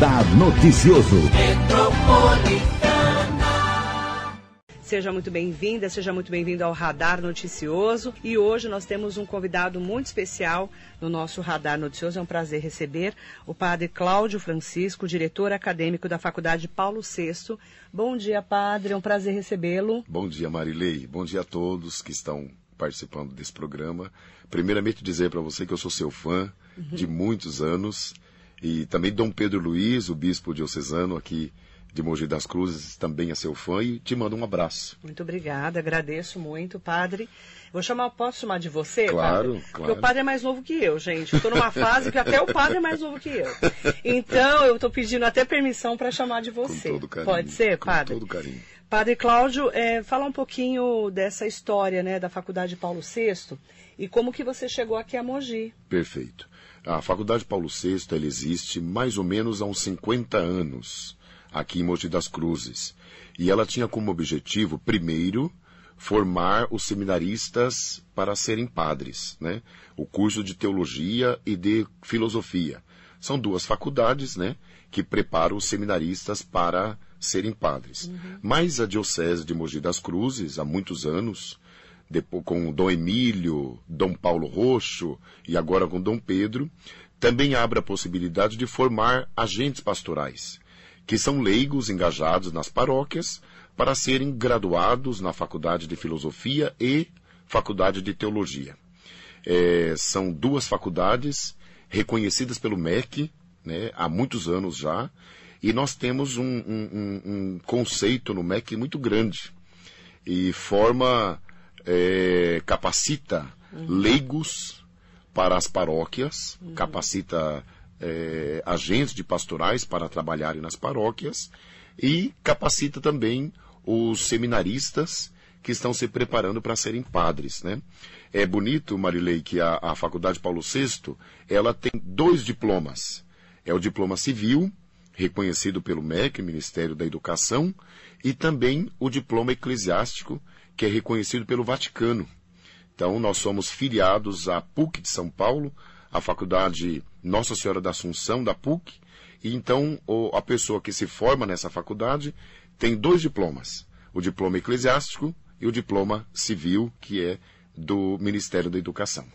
Radar Noticioso. Seja muito bem-vinda, seja muito bem-vindo ao Radar Noticioso. E hoje nós temos um convidado muito especial no nosso Radar Noticioso. É um prazer receber o padre Cláudio Francisco, diretor acadêmico da Faculdade Paulo VI. Bom dia, padre, é um prazer recebê-lo. Bom dia, Marilei. Bom dia a todos que estão participando desse programa. Primeiramente dizer para você que eu sou seu fã uhum. de muitos anos e também Dom Pedro Luiz, o bispo diocesano aqui de Mogi das Cruzes, também é seu fã e te mando um abraço. Muito obrigada, agradeço muito, padre. Vou chamar, posso chamar de você, claro, padre? Claro, Porque o padre é mais novo que eu, gente. Estou numa fase que até o padre é mais novo que eu. Então, eu estou pedindo até permissão para chamar de você. Com todo carinho. Pode ser, com padre? Com todo carinho. Padre Cláudio, é, fala um pouquinho dessa história, né, da Faculdade Paulo VI e como que você chegou aqui a Mogi. Perfeito. A Faculdade Paulo VI, ela existe mais ou menos há uns 50 anos aqui em Mogi das Cruzes. E ela tinha como objetivo, primeiro, formar os seminaristas para serem padres, né? O curso de teologia e de filosofia. São duas faculdades, né, que preparam os seminaristas para serem padres. Uhum. Mas a diocese de Mogi das Cruzes, há muitos anos, depois com Dom Emílio, Dom Paulo Roxo e agora com Dom Pedro, também abre a possibilidade de formar agentes pastorais que são leigos engajados nas paróquias para serem graduados na Faculdade de Filosofia e Faculdade de Teologia. É, são duas faculdades reconhecidas pelo MEC né, há muitos anos já, e nós temos um, um, um conceito no MEC muito grande e forma, é, capacita uhum. leigos para as paróquias, uhum. capacita é, agentes de pastorais para trabalharem nas paróquias e capacita também os seminaristas que estão se preparando para serem padres, né? É bonito, Marilei, que a, a Faculdade Paulo VI, ela tem dois diplomas. É o diploma civil, reconhecido pelo MEC, Ministério da Educação, e também o diploma eclesiástico, que é reconhecido pelo Vaticano. Então, nós somos filiados à PUC de São Paulo, a Faculdade Nossa Senhora da Assunção, da PUC, e então a pessoa que se forma nessa faculdade tem dois diplomas: o diploma eclesiástico e o diploma civil, que é do Ministério da Educação.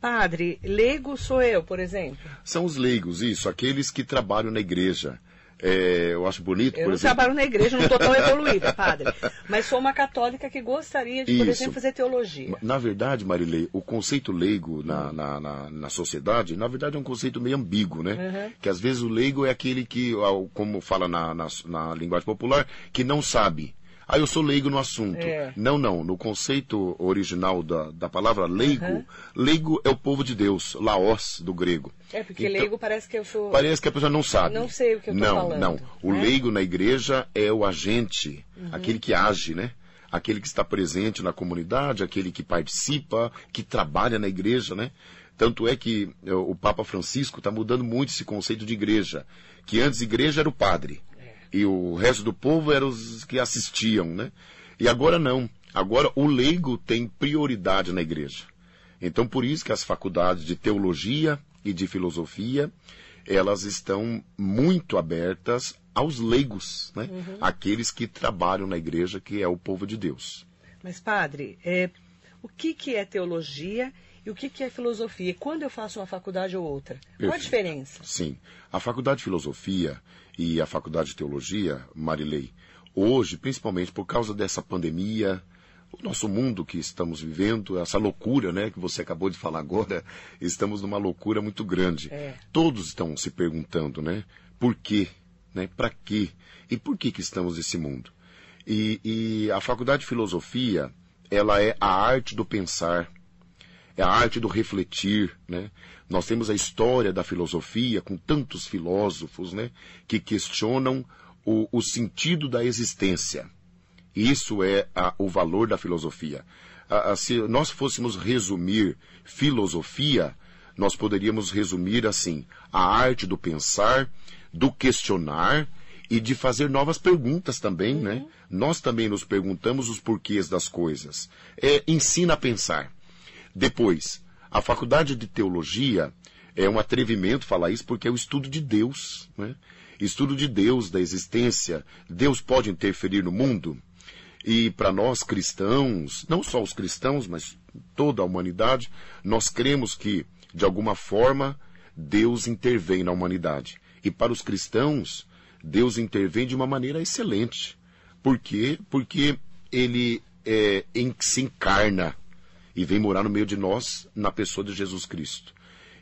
Padre, leigo sou eu, por exemplo? São os leigos, isso, aqueles que trabalham na igreja. É, eu acho bonito, eu não exemplo. trabalho na igreja, não estou tão evoluída, padre. Mas sou uma católica que gostaria de, por Isso. exemplo, fazer teologia. Na verdade, Marilei, o conceito leigo na, na, na, na sociedade, na verdade, é um conceito meio ambíguo, né? Uhum. Que às vezes o leigo é aquele que, como fala na, na, na linguagem popular, que não sabe. Ah, eu sou leigo no assunto. É. Não, não. No conceito original da, da palavra leigo, Uhum. leigo é o povo de Deus, laos, do grego. É, porque Então, leigo parece que eu sou. Parece que a pessoa não sabe. Não sei o que eu não, falando, Não, O né? Uhum. leigo na igreja é o agente, aquele que age, né? Aquele que está presente na comunidade, aquele que participa, que trabalha na igreja, né? Tanto é que eh, o Papa Francisco está mudando muito esse conceito de igreja. Que antes igreja era o padre. E o resto do povo eram os que assistiam, né? E agora não. Agora o leigo tem prioridade na igreja. Então, por isso que as faculdades de teologia e de filosofia, elas estão muito abertas aos leigos, né? Aqueles que trabalham na igreja, que é o povo de Deus. Mas, padre, é, o que, que é teologia e o que, que é filosofia? E quando eu faço uma faculdade ou outra? Qual a Perfeito. diferença? Sim. A Faculdade de Filosofia e a Faculdade de Teologia, Marilei, hoje, principalmente por causa dessa pandemia, o nosso mundo que estamos vivendo, essa loucura, né, que você acabou de falar agora, estamos numa loucura muito grande. É. Todos estão se perguntando, né, por quê, né, para quê e por que que estamos nesse mundo. E, e a Faculdade de Filosofia, ela é a arte do pensar, é a arte do refletir, né? Nós temos a história da filosofia com tantos filósofos, né, que questionam o, o sentido da existência. Isso é a- o valor da filosofia. A- a- se nós fôssemos resumir filosofia, nós poderíamos resumir assim: a arte do pensar, do questionar e de fazer novas perguntas também, né? Nós também nos perguntamos os porquês das coisas. É, ensina a pensar. Depois, a faculdade de teologia, É um atrevimento falar isso porque é o estudo de Deus, né? Estudo de Deus, da existência. Deus pode interferir no mundo? E para nós cristãos, não só os cristãos, mas toda a humanidade, nós cremos que, de alguma forma, Deus intervém na humanidade. E para os cristãos, Deus intervém de uma maneira excelente. Por quê? Porque ele é, em, se encarna e vem morar no meio de nós na pessoa de Jesus Cristo.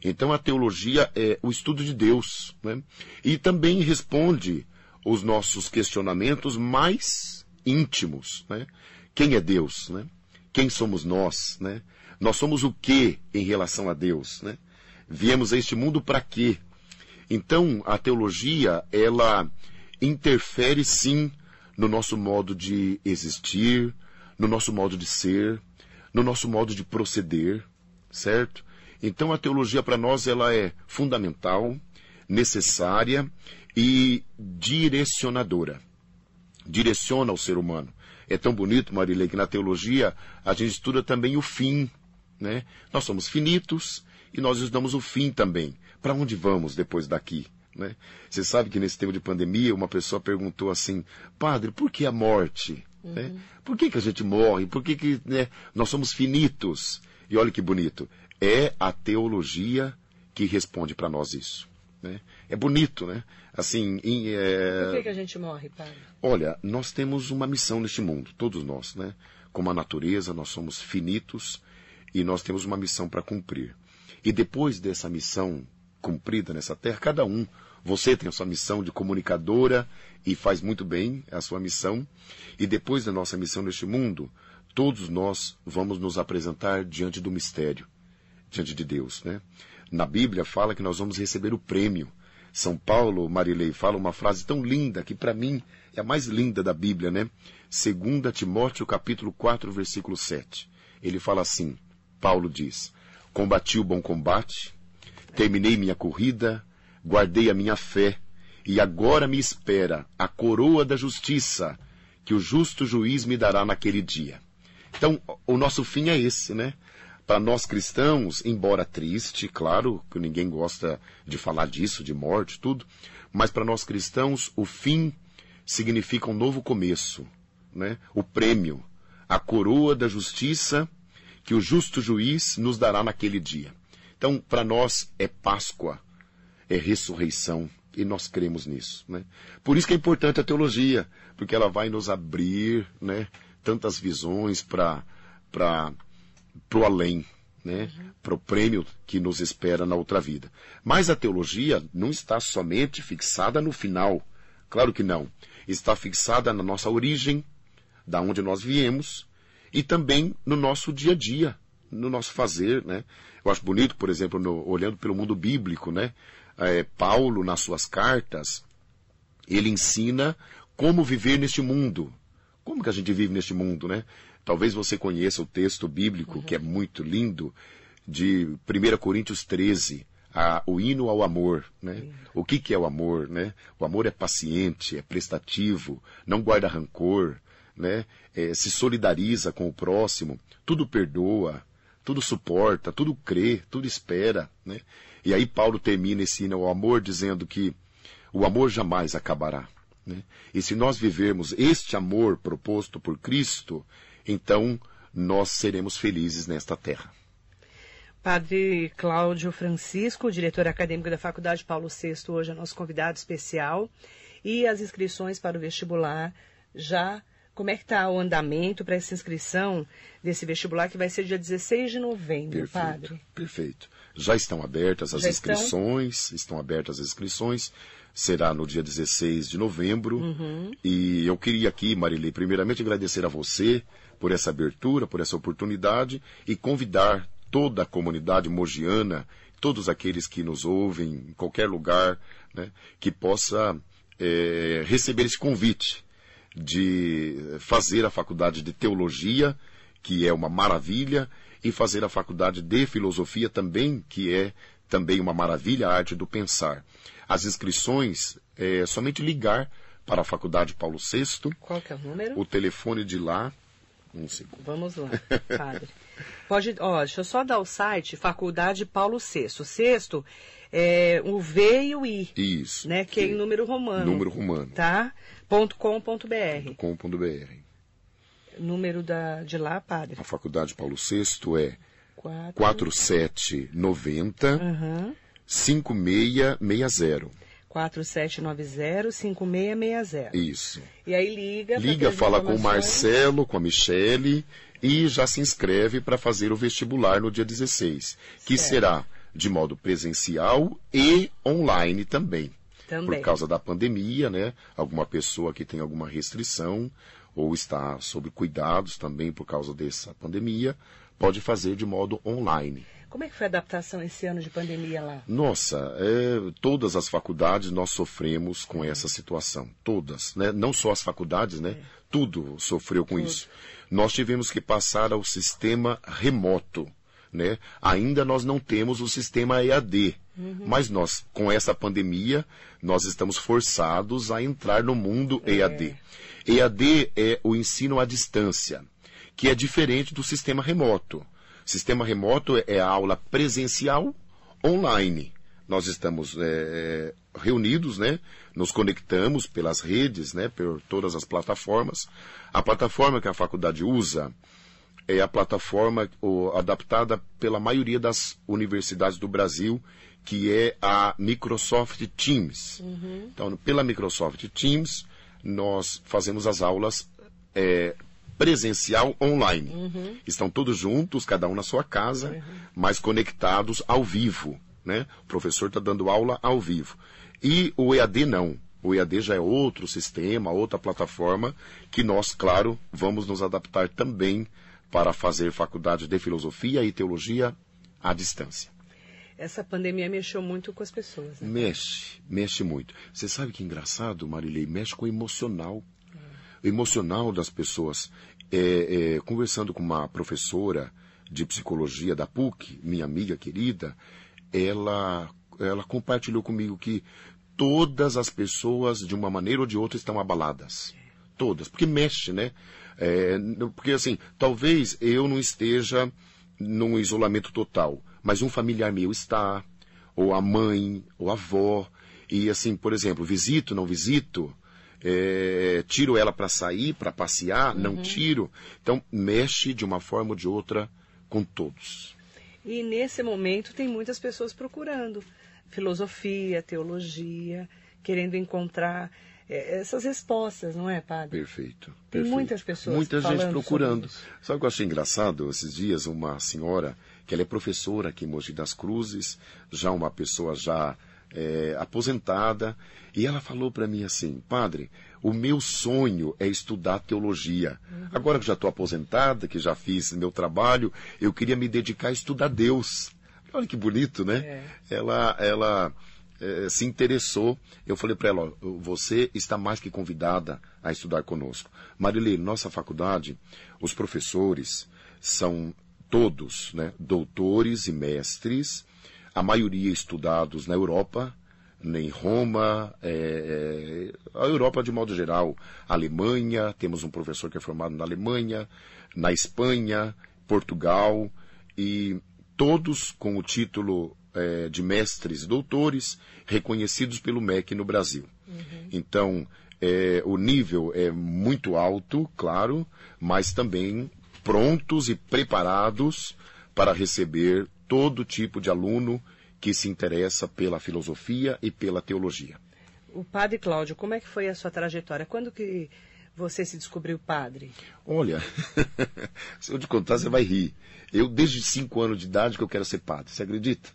Então a teologia é o estudo de Deus né? e também responde os nossos questionamentos mais íntimos. Né? Quem é Deus? Né? Quem somos nós? Né? Nós somos o que em relação a Deus? Né? Viemos a este mundo para quê? Então a teologia ela interfere sim no nosso modo de existir, no nosso modo de ser, no nosso modo de proceder, certo? Então a teologia para nós ela é fundamental, necessária e direcionadora. Direciona o ser humano. É tão bonito, Marilei, que na teologia a gente estuda também o fim. Né? Nós somos finitos e nós estudamos o fim também. Para onde vamos depois daqui? Né? Você sabe que nesse tempo de pandemia uma pessoa perguntou assim, padre, por que a morte? Uhum. Né? Por que, que a gente morre? Por que, que né, nós somos finitos? E olha que bonito. É a teologia que responde para nós isso. Né? É bonito, né? Assim, em, é... Por que, que a gente morre, pai? Olha, nós temos uma missão neste mundo, todos nós, né? Como a natureza, nós somos finitos e nós temos uma missão para cumprir. E depois dessa missão cumprida nessa terra, cada um, você tem a sua missão de comunicadora e faz muito bem a sua missão. E depois da nossa missão neste mundo, todos nós vamos nos apresentar diante do mistério, diante de Deus, né? Na Bíblia fala que nós vamos receber o prêmio. São Paulo, Marilei, fala uma frase tão linda que para mim é a mais linda da Bíblia, né? 2 Timóteo capítulo 4, versículo 7. Ele fala assim: Paulo diz: Combati o bom combate, terminei minha corrida, guardei a minha fé, e agora me espera a coroa da justiça, que o justo juiz me dará naquele dia. Então, o nosso fim é esse, né? Para nós cristãos, embora triste, claro, que ninguém gosta de falar disso, de morte, tudo, mas para nós cristãos, o fim significa um novo começo, né? O prêmio, a coroa da justiça que o justo juiz nos dará naquele dia. Então, para nós é Páscoa, é ressurreição, e nós cremos nisso. Né? Por isso que é importante a teologia, porque ela vai nos abrir né, tantas visões para o além, né, uhum. para o prêmio que nos espera na outra vida. Mas a teologia não está somente fixada no final. Claro que não. Está fixada na nossa origem, da onde nós viemos, e também no nosso dia a dia, no nosso fazer. Né? Eu acho bonito, por exemplo, no, olhando pelo mundo bíblico, né? É, Paulo, nas suas cartas, ele ensina como viver neste mundo. Como que a gente vive neste mundo, né? Talvez você conheça o texto bíblico, uhum. que é muito lindo, de 1 Coríntios 13, a, o hino ao amor, né? O que, que é o amor, né? O amor é paciente, é prestativo, não guarda rancor, né? É, se solidariza com o próximo, tudo perdoa, tudo suporta, tudo crê, tudo espera, né? E aí Paulo termina esse hino ao amor dizendo que o amor jamais acabará. Né? E se nós vivermos este amor proposto por Cristo, então nós seremos felizes nesta terra. Padre Cláudio Francisco, diretor acadêmico da Faculdade Paulo VI, hoje é nosso convidado especial. E as inscrições para o vestibular já como é que está o andamento para essa inscrição desse vestibular que vai ser dia 16 de novembro, perfeito, padre? Perfeito. Já estão abertas as Já inscrições, estão? estão? abertas as inscrições. Será no dia 16 de novembro. Uhum. E eu queria aqui, Marilei, primeiramente agradecer a você por essa abertura, por essa oportunidade e convidar toda a comunidade mogiana, todos aqueles que nos ouvem em qualquer lugar, né, que possa é, receber esse convite de fazer a faculdade de teologia, que é uma maravilha, e fazer a faculdade de filosofia também, que é também uma maravilha, a arte do pensar. As inscrições é somente ligar para a Faculdade Paulo VI. Qual que é o número? O telefone de lá Um segundo. Vamos lá, padre. Pode, ó, deixa eu só dar o site, Faculdade Paulo VI. O sexto é o V e o I. Isso. Né, que é em número romano. Número romano. Tá? .com.br. .com.br. Número da, de lá, padre. A Faculdade Paulo VI é Quatro. 4790 Aham. 5660. 4790-5660. Isso. E aí liga. Liga, fala com o. Marcelo, com a Michele e já se inscreve para fazer o vestibular no dia 16, que Certo. será de modo presencial e online também. Também. Por causa da pandemia, né? Alguma pessoa que tem alguma restrição ou está sob cuidados também por causa dessa pandemia, pode fazer de modo online. Como é que foi a adaptação esse ano de pandemia lá? Nossa, é, todas as faculdades nós sofremos com essa situação. Todas, né? Não só as faculdades, né? Tudo sofreu com isso. Nós tivemos que passar ao sistema remoto, né? Ainda nós não temos o sistema EAD. Mas nós, com essa pandemia, nós estamos forçados a entrar no mundo EAD. EAD é o ensino à distância, que é diferente do sistema remoto. Sistema remoto é a aula presencial online. Nós estamos é, reunidos, né? Nos conectamos pelas redes, né? Por todas as plataformas. A plataforma que a faculdade usa é a plataforma adaptada pela maioria das universidades do Brasil, que é a Microsoft Teams. Então, pela Microsoft Teams, nós fazemos as aulas é, presencial online. Estão todos juntos, cada um na sua casa, mas conectados ao vivo. Né? O professor está dando aula ao vivo. E o EAD não. O EAD já é outro sistema, outra plataforma, que nós, claro, vamos nos adaptar também para fazer faculdade de filosofia e teologia à distância. Essa pandemia mexeu muito com as pessoas. Né? Mexe, mexe muito. Você sabe que engraçado, Marilei? Mexe com o emocional. O emocional das pessoas. É, é, conversando com uma professora de psicologia da PUC, minha amiga querida, ela, ela compartilhou comigo que todas as pessoas, de uma maneira ou de outra, estão abaladas. Todas. Porque mexe, né? É, porque assim, talvez eu não esteja num isolamento total, mas um familiar meu está, ou a mãe, ou a avó, e assim, por exemplo, visito, não visito, é, tiro ela para sair, para passear, não tiro. Então, mexe de uma forma ou de outra com todos. E nesse momento tem muitas pessoas procurando filosofia, teologia, querendo encontrar eh, essas respostas, não é, padre? Perfeito. Tem perfeito. muitas pessoas Muita gente procurando. Sabe o que eu achei engraçado? Esses dias, uma senhora, que ela é professora aqui em Mogi das Cruzes, já uma pessoa já é, aposentada, e ela falou para mim assim, padre, o meu sonho é estudar teologia. Uhum. Agora que já estou aposentada, que já fiz meu trabalho, eu queria me dedicar a estudar Deus. Olha que bonito, né? É. Ela, ela eh, se interessou. Eu falei para ela, ó, você está mais que convidada a estudar conosco. Marilene, nossa faculdade, os professores são todos, né, doutores e mestres, a maioria estudados na Europa, em Roma, eh, eh, a Europa de modo geral, Alemanha, temos um professor que é formado na Alemanha, na Espanha, Portugal, e todos com o título eh, de mestres e doutores reconhecidos pelo MEC no Brasil. Então, eh, o nível é muito alto, claro, mas também prontos e preparados para receber todo tipo de aluno que se interessa pela filosofia e pela teologia. O padre Cláudio, como é que foi a sua trajetória? Quando que você se descobriu padre? Olha, se eu te contar, você vai rir. Eu, desde cinco anos de idade, que eu quero ser padre. Você acredita?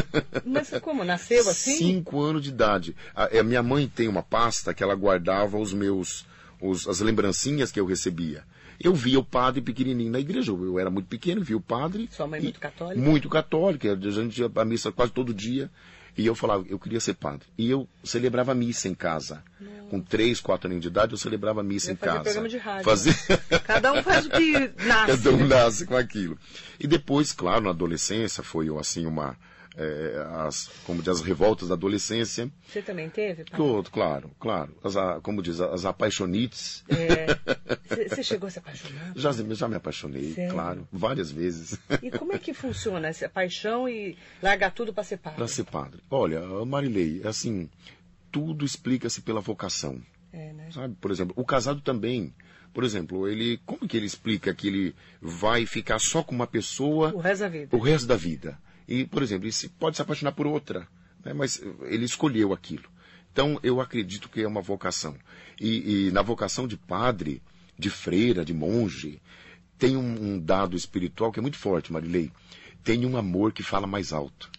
Mas como? Nasceu assim? Cinco anos de idade. A, a minha mãe tem uma pasta que ela guardava os meus, os- as lembrancinhas que eu recebia. Eu via o padre pequenininho na igreja. Eu, era muito pequeno, via o padre. Sua mãe e- muito católica? Muito católica. A gente ia à missa quase todo dia. E eu falava, eu queria ser padre. E eu celebrava missa em casa. Com três, quatro anos de idade, eu celebrava missa Eu em fazia casa. programa de rádio. Fazia... Cada um faz o que nasce. Cada um né? nasce com aquilo. E depois, claro, na adolescência foi assim uma é, as, como diz, as revoltas da adolescência. Você também teve? Pai? Todo, claro, claro. As, como diz, as apaixonites. É. Você chegou a se apaixonar? Já, já me apaixonei, Sério? claro, várias vezes. E como é que funciona essa paixão e largar tudo para ser padre? para ser padre. Olha, Marilei, assim, tudo explica-se pela vocação. É, né? Sabe? Por exemplo, o casado também. Por exemplo, ele, como que ele explica que ele vai ficar só com uma pessoa O resto da vida. o resto da vida? E, por exemplo, ele pode se apaixonar por outra, né? mas ele escolheu aquilo. Então, eu acredito que é uma vocação. E, e na vocação de padre, de freira, de monge, tem um, um dado espiritual que é muito forte, Marilei. Tem um amor que fala mais alto.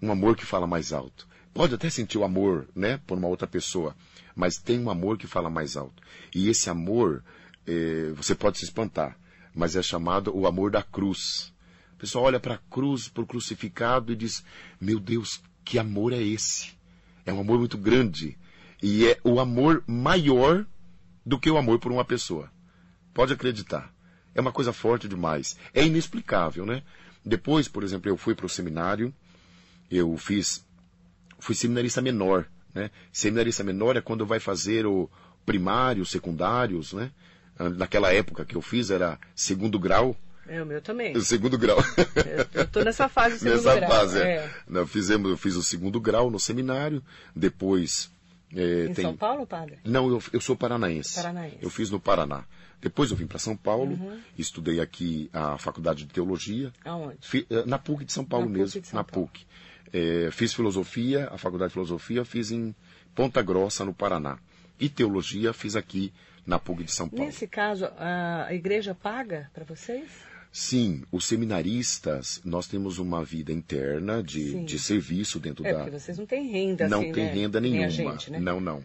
Um amor que fala mais alto. Pode até sentir o amor, né, por uma outra pessoa, mas tem um amor que fala mais alto. E esse amor, eh, você pode se espantar, mas é chamado o amor da cruz. Pessoal olha para a cruz, para o crucificado e diz: Meu Deus, que amor é esse? É um amor muito grande. E é o amor maior do que o amor por uma pessoa. Pode acreditar. É uma coisa forte demais. É inexplicável, né? Depois, por exemplo, eu fui para o seminário, eu fiz, fui seminarista menor, né? Seminarista menor é quando vai fazer o primário, secundários, né? Naquela época que eu fiz era segundo grau, É, o meu também. o segundo grau. Eu tô nessa fase do segundo Nessa grau. fase, é. é. Fizemos, eu fiz o segundo grau no seminário, depois é, Em tem São Paulo, padre? não, eu, eu sou paranaense. Paranaense. Eu fiz no Paraná. Depois eu vim para São Paulo, estudei aqui a Faculdade de Teologia. Aonde? Fi- eh, na PUC de São Paulo Na mesmo, São na Paulo. PUC. Eh, fiz filosofia, a Faculdade de Filosofia fiz em Ponta Grossa, no Paraná. E teologia fiz aqui na PUC de São Paulo. Nesse caso, a igreja paga para vocês? Sim, os seminaristas, nós temos uma vida interna de, Sim. de serviço dentro É, da, porque vocês não têm renda não assim, tem né? renda nenhuma. gente, né? Não, não.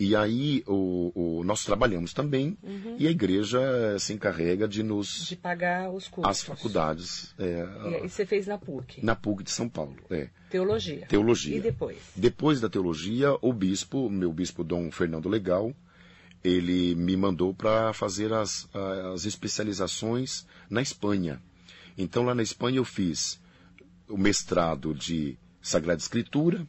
E aí o, o- nós trabalhamos também e a igreja se encarrega de nos Uhum. De pagar os cursos. as faculdades é, E, e você fez na PUC? na PUC de São Paulo. É. Teologia. Teologia. E depois? Depois da teologia, o bispo, meu bispo Dom Fernando Legal, ele me mandou para fazer as, as especializações na Espanha. Então, lá na Espanha, eu fiz o mestrado de Sagrada Escritura,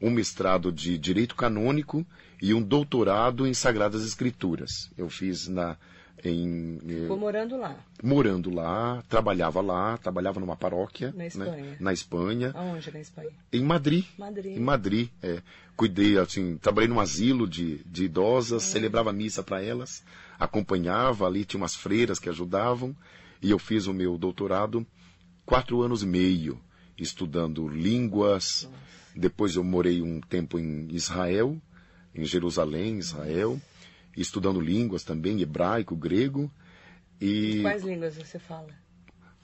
um mestrado de Direito Canônico e um doutorado em Sagradas Escrituras. Eu fiz na, em, eh, Ficou morando lá. morando lá, trabalhava lá, trabalhava numa paróquia Na né, Espanha. na Espanha. Aonde na Espanha? Em Madrid. Madrid. Em Madrid, é. Cuidei, assim, trabalhei num asilo de, de idosas, celebrava missa para elas, acompanhava ali, tinha umas freiras que ajudavam, e eu fiz o meu doutorado quatro anos e meio, estudando línguas. Depois eu morei um tempo em Israel, em Jerusalém, Israel, estudando línguas também, hebraico, grego. E. Quais línguas você fala?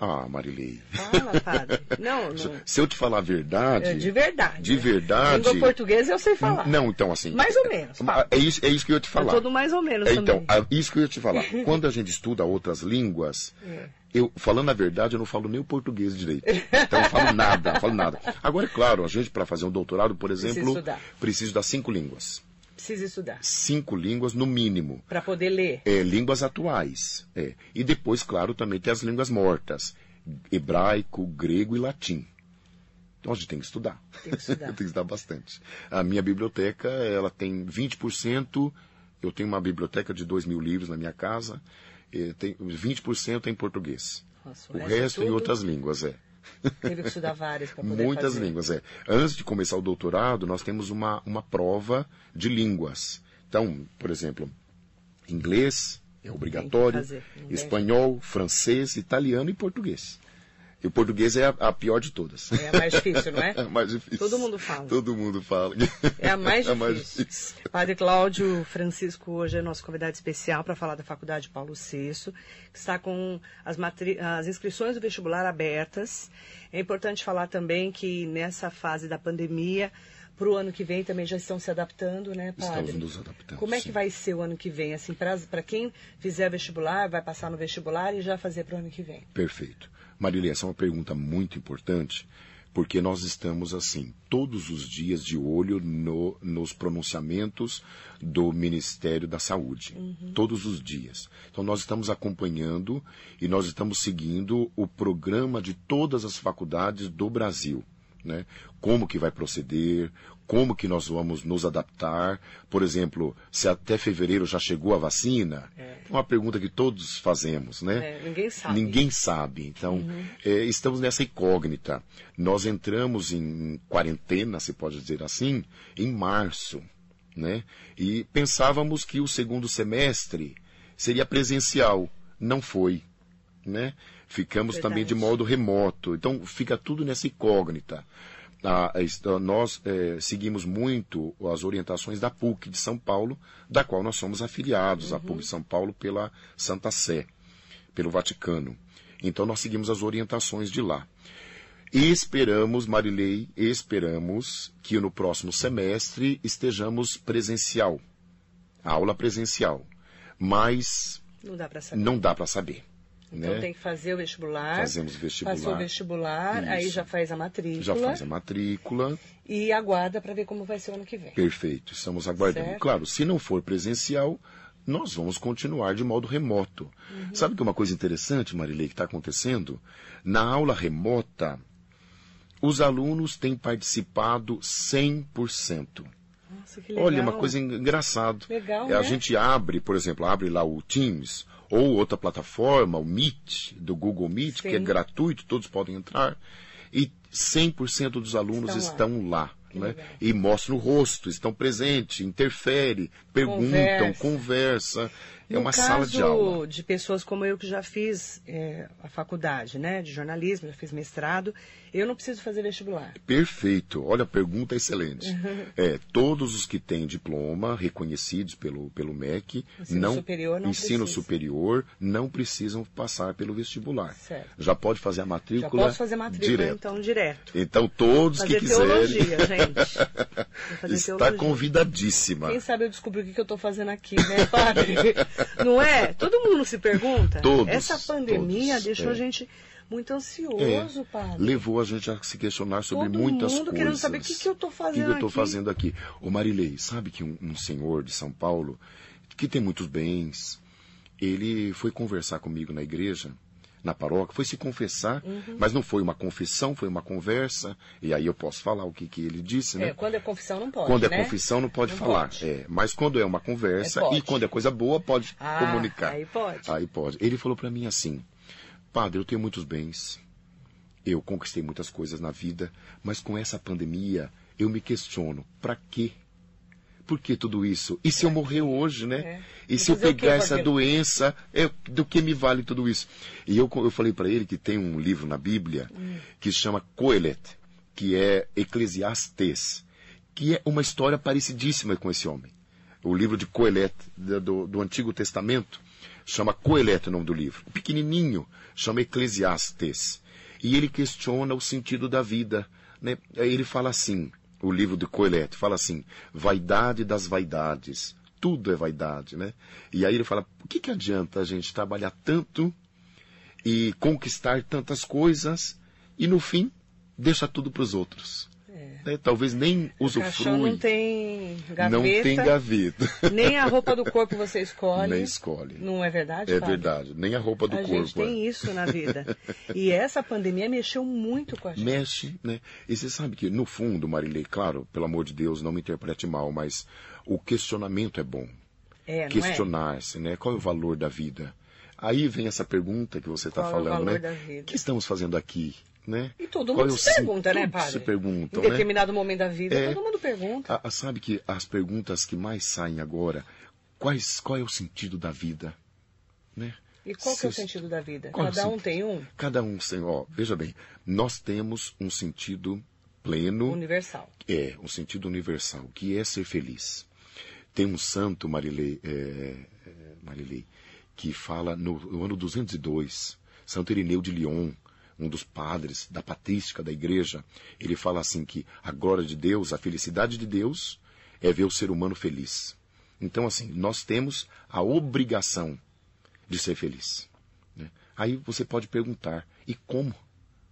Ah, Marilei. Fala, padre. Não, não. Se eu te falar a verdade. É, de verdade. De verdade. Língua portuguesa eu sei falar. Não, então assim. Mais ou menos, fala. É isso, é isso que eu ia te falar. Todo mais ou menos É, então, é isso que eu ia te falar. Quando a gente estuda outras línguas, É. eu, falando a verdade, eu não falo nem o português direito. Então eu não falo nada, não falo nada. Agora, é claro, a gente, para fazer um doutorado, por exemplo, estudar. precisa estudar cinco línguas. Precisa estudar. Cinco línguas no mínimo. Para poder ler. É, línguas atuais. É. E depois, claro, também tem as línguas mortas. Hebraico, grego e latim. Então a gente tem que estudar. Tem que estudar. tem que estudar bastante. A minha biblioteca, ela tem 20%. Eu tenho uma biblioteca de 2 mil livros na minha casa. eh, Tem, 20% é em português. Nossa, o resto em outras línguas, é. Teve que estudar várias para poder Muitas fazer. línguas, é. Antes de começar o doutorado, nós temos uma, uma prova de línguas. Então, por exemplo, inglês é obrigatório, tem espanhol, francês, italiano e português. E o português é a, a pior de todas. É a mais difícil, não é? É a mais difícil. Todo mundo fala. Todo mundo fala. É a mais É difícil. a mais difícil. Padre Cláudio Francisco hoje é nosso convidado especial para falar da Faculdade Paulo VI, que está com as, matri- as inscrições do vestibular abertas. É importante falar também que nessa fase da pandemia, para o ano que vem também já estão se adaptando, né, Padre? Estamos nos adaptando, Como é que sim. vai ser o ano que vem? Assim, para quem fizer vestibular, vai passar no vestibular e já fazer para o ano que vem. Perfeito. Marília, essa é uma pergunta muito importante, porque nós estamos, assim, todos os dias de olho no- nos pronunciamentos do Ministério da Saúde. Todos os dias. Então, nós estamos acompanhando e nós estamos seguindo o programa de todas as faculdades do Brasil. né? Como que vai proceder, como que nós vamos nos adaptar. Por exemplo, se até fevereiro já chegou a vacina, é uma pergunta que todos fazemos, né? É, ninguém sabe. Ninguém sabe. Então, uhum. é, estamos nessa incógnita. Nós entramos em quarentena, se pode dizer assim, em março, né? E pensávamos que o segundo semestre seria presencial. Não foi, né? Ficamos Verdade. também de modo remoto. Então, fica tudo nessa incógnita. Ah, nós é, seguimos muito as orientações da PUC de São Paulo, da qual nós somos afiliados, uhum. a PUC de São Paulo pela Santa Sé, pelo Vaticano. Então nós seguimos as orientações de lá. E esperamos, Marilei, esperamos que no próximo semestre estejamos presencial, aula presencial. Mas não dá para saber. Então né? tem que fazer o vestibular. Fazemos vestibular. Passou o vestibular, Isso. aí já faz a matrícula. Já faz a matrícula. E aguarda para ver como vai ser o ano que vem. Perfeito, estamos aguardando. Certo. Claro, se não for presencial, nós vamos continuar de modo remoto. Uhum. Sabe que uma coisa interessante, Marilei, que está acontecendo? Na aula remota, os alunos têm participado 100%. Nossa, que legal. Olha, uma coisa engraçada. Legal, é, né? A gente abre, por exemplo, abre lá o Teams ou outra plataforma, o Meet, do Google Meet, Sim. que é gratuito, todos podem entrar, e 100% dos alunos estão, estão lá. Né? E mostram o rosto, estão presentes, interfere, perguntam, conversa. conversa. É uma sala de aula. de pessoas como eu que já fiz é, a faculdade, né, de jornalismo, já fiz mestrado, eu não preciso fazer vestibular. Perfeito. Olha, a pergunta é excelente. é, todos os que têm diploma reconhecidos pelo, pelo MEC, ensino não, superior não ensino precisa. superior não precisam passar pelo vestibular. Certo. Já pode fazer a matrícula. Já posso fazer matrícula direto. então direto. Então todos fazer que quiserem. Teologia, gente. Está teologia. convidadíssima. Quem sabe eu descobri o que, eu estou fazendo aqui, né, padre? Não é? Todo mundo se pergunta. Todos, Essa pandemia todos, deixou é. a gente muito ansioso, é, padre. Levou a gente a se questionar sobre Todo muitas mundo coisas. querendo saber o que, que eu estou fazendo O que, eu estou aqui. fazendo aqui? Ô Marilei, sabe que um, um senhor de São Paulo, que tem muitos bens, ele foi conversar comigo na igreja, na paróquia, foi se confessar, Uhum. mas não foi uma confissão, foi uma conversa, e aí eu posso falar o que, que ele disse, né? É, quando é confissão não pode, Quando é né? confissão não pode Não falar. pode. É, mas quando é uma conversa É, e quando é coisa boa, pode Ah, comunicar. aí pode. Aí pode. Ele falou para mim assim: Padre, eu tenho muitos bens. Eu conquistei muitas coisas na vida, mas com essa pandemia eu me questiono, para quê? Por que tudo isso? E se eu morrer hoje, né? É. E E se eu pegar essa doença, é, do que me vale tudo isso? E eu, eu falei para ele que tem um livro na Bíblia Hum. que se chama Coelet, que é Eclesiastes, que é uma história parecidíssima com esse homem. O livro de Coelet, do, do Antigo Testamento, chama Coelet o nome do livro. O pequenininho chama Eclesiastes. E ele questiona o sentido da vida. Né? Ele fala assim, o livro de Coelet, fala assim, vaidade das vaidades. Tudo é vaidade, né? E aí ele fala, o que, que adianta a gente trabalhar tanto e conquistar tantas coisas e no fim deixa tudo para os outros? Né? Talvez nem O usufrui. não tem gaveta. Não tem gaveta. Nem a roupa do corpo você escolhe. Nem escolhe. Não é verdade, É Fábio? verdade. Nem a roupa do a corpo. gente tem é. isso na vida. E essa pandemia mexeu muito com a gente. Mexe, né? E você sabe que, no fundo, Marilei, claro, pelo amor de Deus, não me interprete mal, mas o questionamento é bom. É, é? Questionar-se, né? Qual é o valor da vida? Aí vem essa pergunta que você está é o falando, valor né? da vida? O que estamos fazendo aqui? Né? E todo mundo é se pergunta, né, padre? se Em né? determinado momento da vida, É. todo mundo pergunta. Ah, ah, sabe que as perguntas que mais saem agora, quais, qual é o sentido da vida? Né? E qual é o sentido da vida? Qual é Cada um sentido? tem um Cada um, sem- ó, veja bem, nós temos um sentido pleno, universal. é, um sentido universal, que é ser feliz. Tem um santo, Marilei, é, é, Marilei que fala no, no ano 202, Santo Irineu de Lyon, um dos padres da patrística da igreja, ele fala assim que a glória de Deus, a felicidade de Deus, é ver o ser humano feliz. Então, assim, nós temos a obrigação de ser feliz. né? Aí você pode perguntar, e como?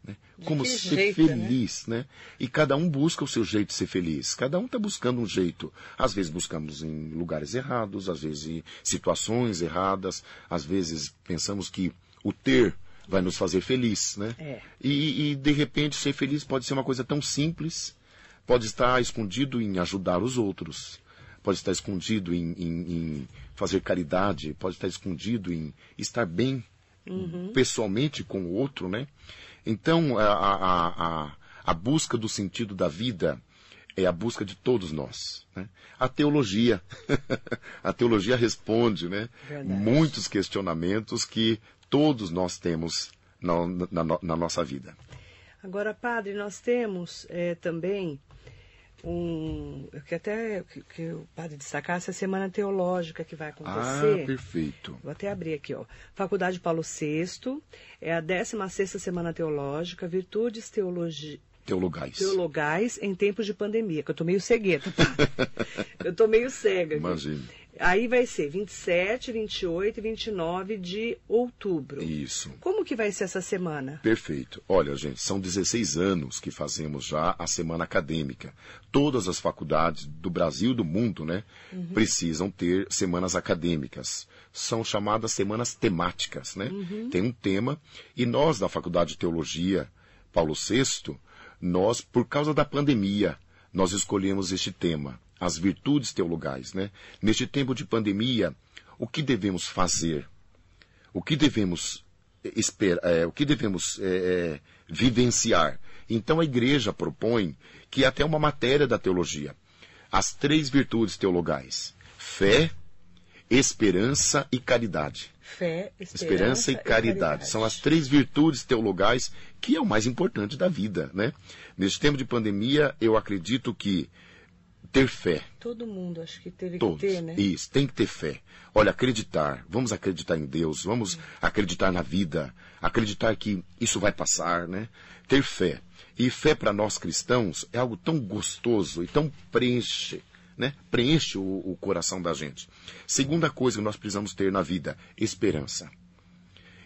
né? Como ser jeito, né? feliz, né? E cada um busca o seu jeito de ser feliz. Cada um está buscando um jeito. Às vezes buscamos em lugares errados, às vezes em situações erradas, às vezes pensamos que o ter vai nos fazer feliz, né? É. E, e, de repente ser feliz pode ser uma coisa tão simples, pode estar escondido em ajudar os outros, pode estar escondido em, em, em fazer caridade, pode estar escondido em estar bem pessoalmente com o outro, né? Então a, a, a, a busca do sentido da vida é a busca de todos nós. Né? A teologia, a teologia responde, né? Verdade. Muitos questionamentos que todos nós temos na, na, na nossa vida. Agora, padre, nós temos eh, também um. Eu que até que, que o padre destacasse a semana teológica que vai Ah, acontecer. perfeito. Vou até abrir aqui, ó. Faculdade Paulo VI, é a 16ª Semana Teológica, Virtudes Teologi... Teologais. Teologais em Tempos de Pandemia, que eu tô meio cegueta, tá? eu tô meio cega. aqui. Aí vai ser 27, 28 e 29 de outubro. Isso. Como que vai ser essa semana? Perfeito. Olha, gente, são 16 anos que fazemos já a semana acadêmica. Todas as faculdades do Brasil e do mundo, né, precisam ter semanas acadêmicas. São chamadas semanas temáticas, né? Tem um tema e nós da Faculdade de Teologia Paulo VI, nós por causa da pandemia, nós escolhemos este tema, as virtudes teologais, né? Neste tempo de pandemia, o que devemos fazer? o que devemos esperar, é, o que devemos é, é, vivenciar. Então a igreja propõe que até uma matéria da teologia, as três virtudes teologais: fé, esperança e caridade. Fé, esperança, Esperança e caridade. São as três virtudes teologais que é o mais importante da vida, né? Neste tempo de pandemia, eu acredito que ter fé, Todo mundo acho que teve Todos. que ter, né? Isso, tem que ter fé. Olha, acreditar. Vamos acreditar em Deus, vamos acreditar na vida, acreditar que isso vai passar, né? Ter fé. E fé para nós cristãos é algo tão gostoso e tão preenche, né? Preenche o, o coração da gente. Segunda coisa que nós precisamos ter na vida, esperança.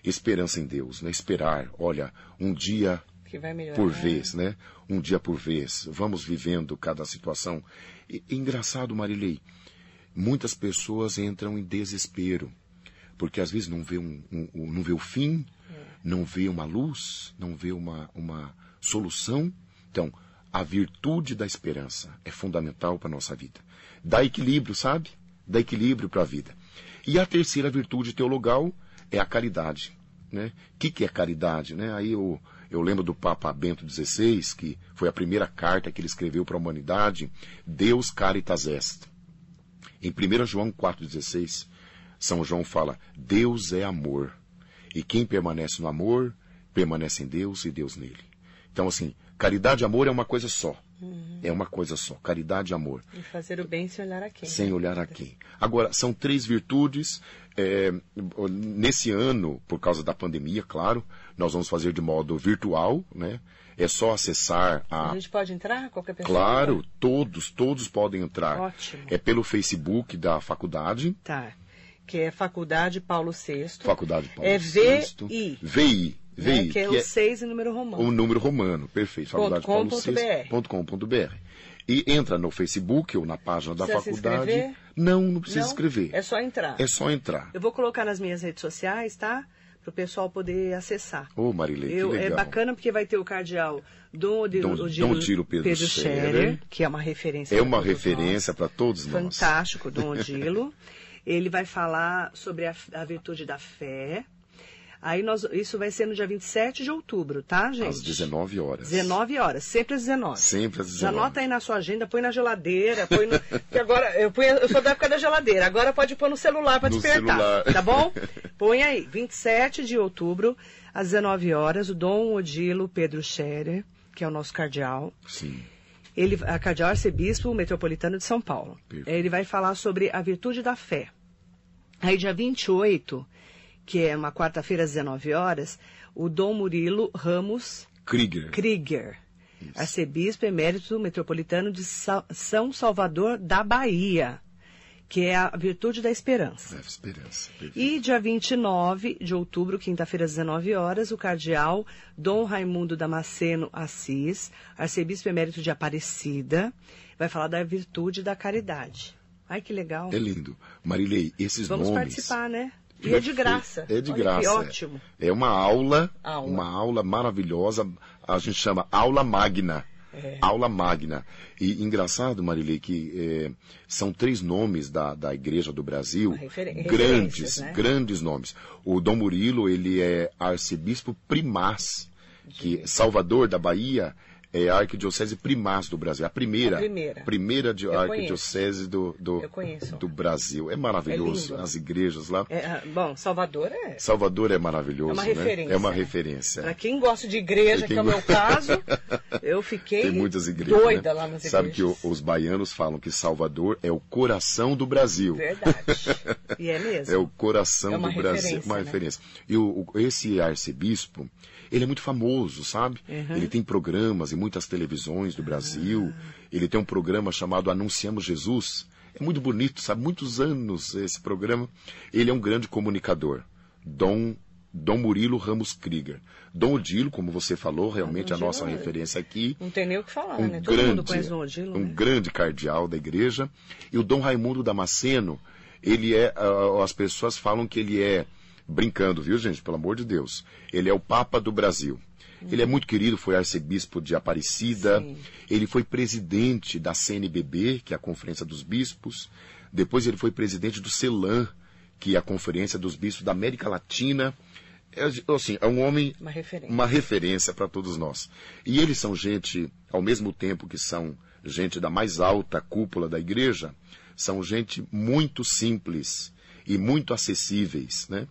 Esperança em Deus, né? Esperar, olha, um dia Que vai melhorar. por vez, né? Um dia por vez. Vamos vivendo cada situação. E, engraçado, Marilei, muitas pessoas entram em desespero, porque às vezes não vê, um, um- um- não vê o fim, não vê uma luz, não vê uma, uma solução. Então, a virtude da esperança é fundamental para a nossa vida. Dá equilíbrio, sabe? Dá equilíbrio para a vida. E a terceira virtude teologal é a caridade. Né? O que, que é caridade? Né? Aí eu, eu lembro do Papa Bento XVI, que foi a primeira carta que ele escreveu para a humanidade, Deus caritas est. Em 1 João 4,16, São João fala, Deus é amor. E quem permanece no amor, permanece em Deus e Deus nele. Então, assim, caridade e amor é uma coisa só. É uma coisa só. Caridade e amor E fazer o bem sem olhar a quem. sem olhar a quem. Agora, são três virtudes. é, nesse ano, por causa da pandemia, claro, nós vamos fazer de modo virtual, né? É só acessar A a. gente pode entrar? Qualquer pessoa? Claro, todos, todos podem entrar. Ótimo. É pelo Facebook da faculdade, Tá. Que é Faculdade Paulo VI. Faculdade Paulo É VI. VI. VI. né, VI, que é o 6 em número romano. o número romano, perfeito. Faculdade Paulo VI, ponto com ponto br. E entra no Facebook ou na página da Precisa se faculdade. inscrever? Não, não precisa Não? escrever. É só entrar. É só entrar. Eu vou colocar nas minhas redes sociais, tá? Para o pessoal poder acessar. Ô, Marilei, Eu- que é legal. bacana porque vai ter o cardeal Dom Odilo, Dom- Odilo- Dom Odilo Pedro Scherer, Scherer, que é uma referência. É uma referência para todos nós. Fantástico, Dom Odilo. Ele vai falar sobre a, a virtude da fé. Aí nós, isso vai ser no dia 27 de outubro, tá, gente? Às 19 horas. 19 horas, sempre às 19. Sempre às Já 19. anota aí na sua agenda, põe na geladeira, põe no. que agora, eu, ponho, eu sou da época da geladeira, agora pode pôr no celular para despertar. celular. Tá bom? Põe aí, 27 de outubro, às 19 horas, o Dom Odilo Pedro Scherer, que é o nosso cardeal. Sim. Ele, a cardeal arcebispo metropolitano de São Paulo. Ele vai falar sobre a virtude da fé. Aí, dia 28, que é uma quarta-feira às 19 horas, o Dom Murilo Ramos Krieger. Krieger, arcebispo emérito metropolitano de São Salvador da Bahia, que é a virtude da esperança. Esperança. Perfeito. E dia 29 de outubro, quinta-feira às 19 horas, o cardeal Dom Raimundo Damasceno Assis, arcebispo emérito de Aparecida, vai falar da virtude da caridade. Ai, que legal. É lindo. Marilei, esses Vamos nomes. participar, né? E é de graça. É de Olha graça. Que é. ótimo. É uma aula, Aula. uma aula maravilhosa, a gente chama aula magna. É. Aula magna. E engraçado, Marilei, que eh, são três nomes da, da Igreja do Brasil, referen- grandes, né? grandes nomes. O Dom Murilo, ele é arcebispo primaz, que Salvador da Bahia é a arquidiocese primaz do Brasil, a primeira, A primeira. primeira de, arquidiocese do, do, do Brasil. É maravilhoso, É as igrejas lá. É, ah, bom, Salvador é. Salvador é maravilhoso, É uma né? referência, É uma né? referência. Para quem gosta de igreja, E que quem é o meu caso, eu fiquei Tem muitas igrejas. doida né? lá nas Sabe que igrejas. o- os baianos falam que Salvador é o coração do Brasil. Verdade. E é mesmo. É o coração É do Brasil. Uma né? referência. E o- esse arcebispo, ele é muito famoso, sabe? Uhum. Ele tem programas em muitas televisões do Brasil. Ah. Ele tem um programa chamado Anunciamos Jesus. É muito bonito, sabe? Muitos anos esse programa. Ele é um grande comunicador. Dom, Dom Murilo Ramos Krieger. Dom Odilo, como você falou, realmente a Odilo nossa é- referência aqui Não tem nem o que falar, um né? Todo grande, mundo conhece o Odilo, um né? grande cardeal da igreja. E o Dom Raimundo Damasceno, ele é, ah, as pessoas falam que ele é, brincando, viu gente, pelo amor de Deus, ele é o Papa do Brasil. Ele é muito querido, foi arcebispo de Aparecida, Sim. ele foi presidente da CNBB, que é a Conferência dos Bispos, depois ele foi presidente do CELAM, que é a Conferência dos Bispos da América Latina. É, assim, é um homem Uma referência. uma referência para todos nós. E eles são gente, ao mesmo tempo que são gente da mais alta cúpula da igreja, são gente muito simples e muito acessíveis, né?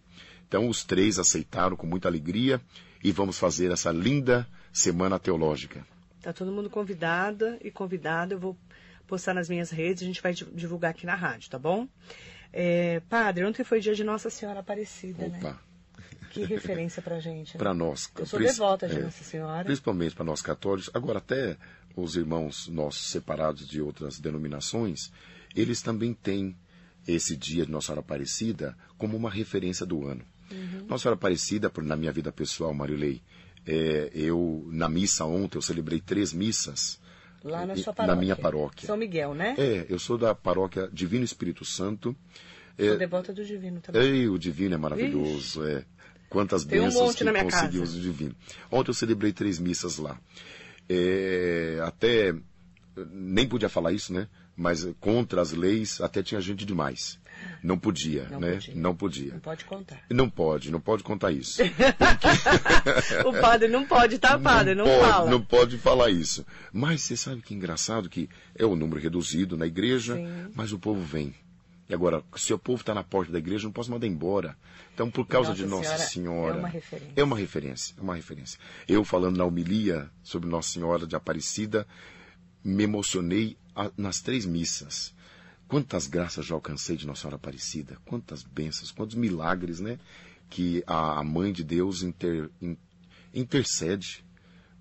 Então os três aceitaram com muita alegria e vamos fazer essa linda semana teológica. Tá todo mundo convidada e convidado. Eu vou postar nas minhas redes, a gente vai di- divulgar aqui na rádio, tá bom? É, padre, ontem foi dia de Nossa Senhora Aparecida, né? Opa, Que referência pra gente. né? para nós. Eu sou devota de é, Nossa Senhora. Principalmente para nós católicos. Agora, até os irmãos nossos separados de outras denominações, eles também têm esse dia de Nossa Senhora Aparecida como uma referência do ano. Uhum. Nossa Senhora Aparecida, na minha vida pessoal, Marilei, é, eu, na missa ontem, eu celebrei três missas. Lá na sua paróquia. Na minha paróquia. São Miguel, né? É, eu sou da paróquia Divino Espírito Santo. Sou É, devota do Divino também. Ei, o divino é maravilhoso, é. Quantas Tem um bênçãos monte que conseguimos casa. do divino. Ontem eu celebrei três missas lá. É, até, nem podia falar isso, né? Mas contra as leis, até tinha gente demais. Não podia, Não né? podia. Não podia. Não pode contar. Não pode, não pode contar isso. o padre não pode, tá, padre? Não, pode, fala. não pode falar isso. Mas você sabe que é engraçado que é um número reduzido na igreja, Sim. mas o povo vem. E agora, se o povo está na porta da igreja, não posso mandar embora. Então, por causa Nossa de Nossa Senhora Senhora. é uma referência. É uma referência, é uma referência. Eu falando na homilia sobre Nossa Senhora de Aparecida, me emocionei nas três missas. Quantas graças já alcancei de Nossa Senhora Aparecida, quantas bênçãos, quantos milagres, né? Que a Mãe de Deus inter- in- intercede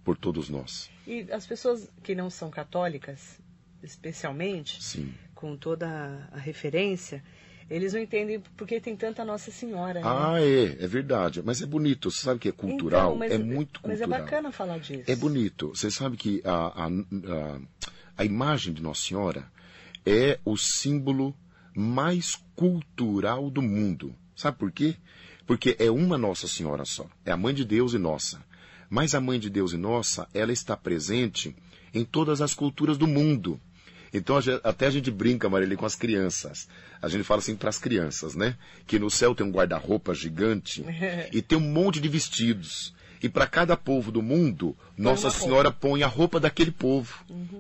por todos nós. E as pessoas que não são católicas, especialmente, Sim. com toda a referência, eles não entendem porque tem tanta Nossa Senhora. né? Ah, é, é verdade. Mas é bonito. Você sabe que é cultural? Então, mas- é muito Mas cultural. é bacana falar disso. É bonito. Você sabe que a, a, a, a imagem de Nossa Senhora é o símbolo mais cultural do mundo. Sabe por quê? Porque é uma Nossa Senhora só. É a Mãe de Deus e nossa. Mas a Mãe de Deus e nossa, ela está presente em todas as culturas do mundo. Então, até a gente brinca, Marília, com as crianças. A gente fala assim para as crianças, né? Que no céu tem um guarda-roupa gigante e tem um monte de vestidos. E para cada povo do mundo, Nossa uma roupa. Senhora põe a roupa daquele povo,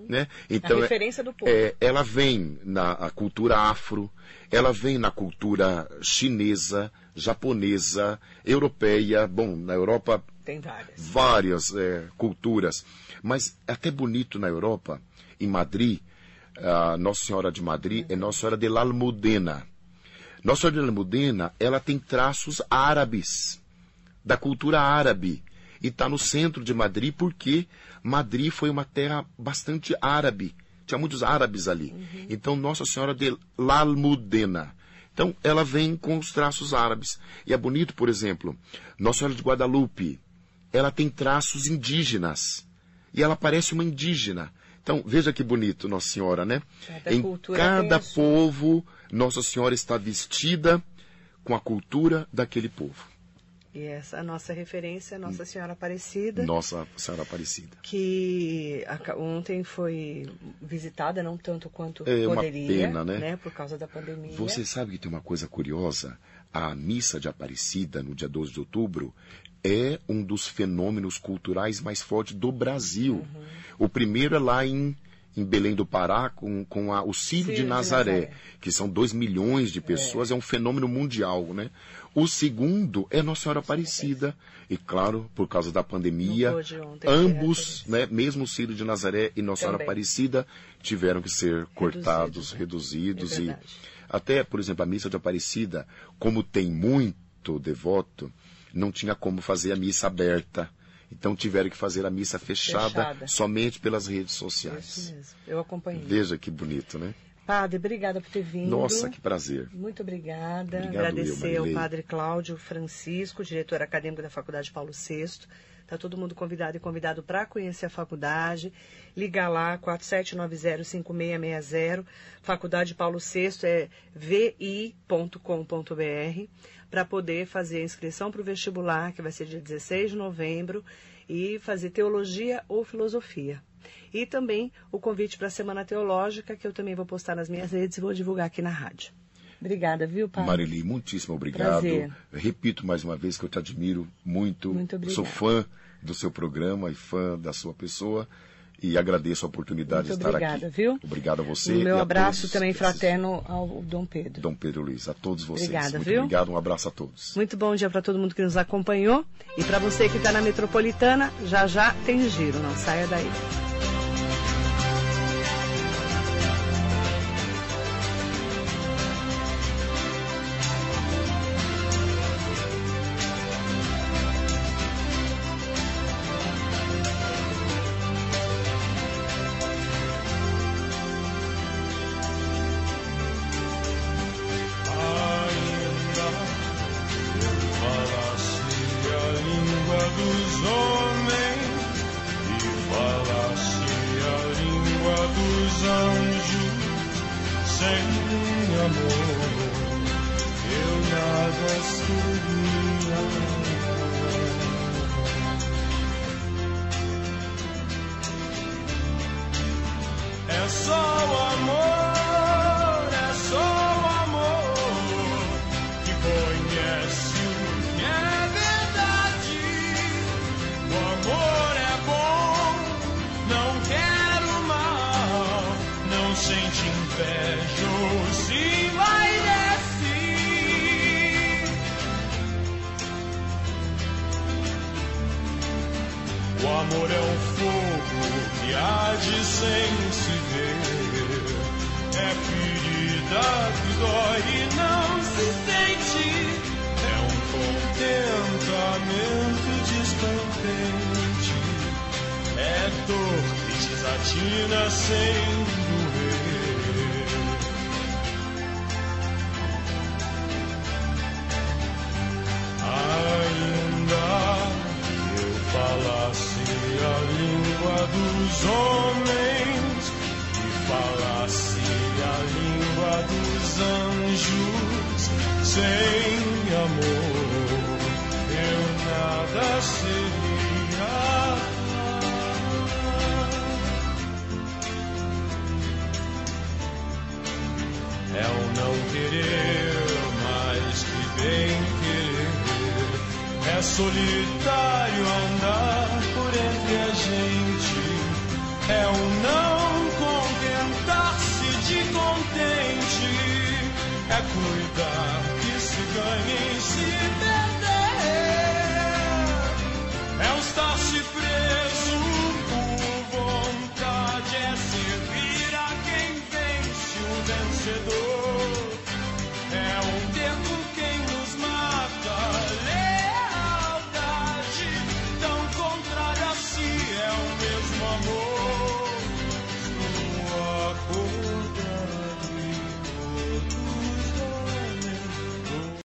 né? Então, a é- referência do povo. é, ela vem na cultura afro, ela vem na cultura chinesa, japonesa, europeia. Bom, na Europa Tem várias. várias é, culturas. Mas é até bonito na Europa, em Madrid, a Nossa Senhora de Madrid é Nossa Senhora de la Almudena. Nossa Senhora de la Almudena, ela tem traços árabes, da cultura árabe. E está no centro de Madrid porque Madrid foi uma terra bastante árabe. Tinha muitos árabes ali. Então, Nossa Senhora de la Almudena. Então, ela vem com os traços árabes. E é bonito, por exemplo, Nossa Senhora de Guadalupe, ela tem traços indígenas. E ela parece uma indígena. Então, veja que bonito Nossa Senhora, né? Cada em cada povo, Nossa Senhora está vestida com a cultura daquele povo. E essa a nossa referência é Nossa Senhora Aparecida. Nossa Senhora Aparecida. Que ontem foi visitada, não tanto quanto é poderia, pena, né? né? Por causa da pandemia. Você sabe que tem uma coisa curiosa? A missa de Aparecida, no dia 12 de outubro, é um dos fenômenos culturais mais fortes do Brasil. Uhum. O primeiro é lá em em Belém do Pará com, com a, o Círio de Nazaré, de Nazaré, que são 2 milhões de pessoas, é. é. um fenômeno mundial, né? O segundo é Nossa Senhora Aparecida, e claro, por causa da pandemia, ontem, ambos, né, mesmo o Círio de Nazaré e Nossa Senhora Aparecida, tiveram que ser cortados, reduzidos, é e até, por exemplo, a missa de Aparecida, como tem muito devoto, não tinha como fazer a missa aberta então tiveram que fazer a missa fechada, fechada. somente pelas redes sociais. Isso mesmo. Eu acompanhei. Veja que bonito, né? Padre, obrigada por ter vindo. Nossa, que prazer. Muito obrigada. Obrigado Agradecer eu, ao Padre Cláudio Francisco, diretor acadêmico da Faculdade Paulo VI. Está todo mundo convidado e convidado para conhecer a faculdade. Liga lá, 4790-5660. Faculdade Paulo VI é vi.com.br para poder fazer a inscrição para o vestibular, que vai ser dia 16 de novembro, e fazer teologia ou filosofia. E também o convite para a Semana Teológica, que eu também vou postar nas minhas redes e vou divulgar aqui na rádio. Obrigada, viu, pai? Marili, muitíssimo obrigado. Repito mais uma vez que eu te admiro muito. Muito obrigada. Sou fã do seu programa e fã da sua pessoa e agradeço a oportunidade Muito de estar obrigada, aqui. Viu? Obrigado a você. O meu abraço também fraterno ao Dom Pedro. Dom Pedro Luiz, a todos vocês. Obrigada, Muito viu? obrigado, um abraço a todos. Muito bom dia para todo mundo que nos acompanhou. E para você que está na metropolitana, já já tem giro, não saia daí.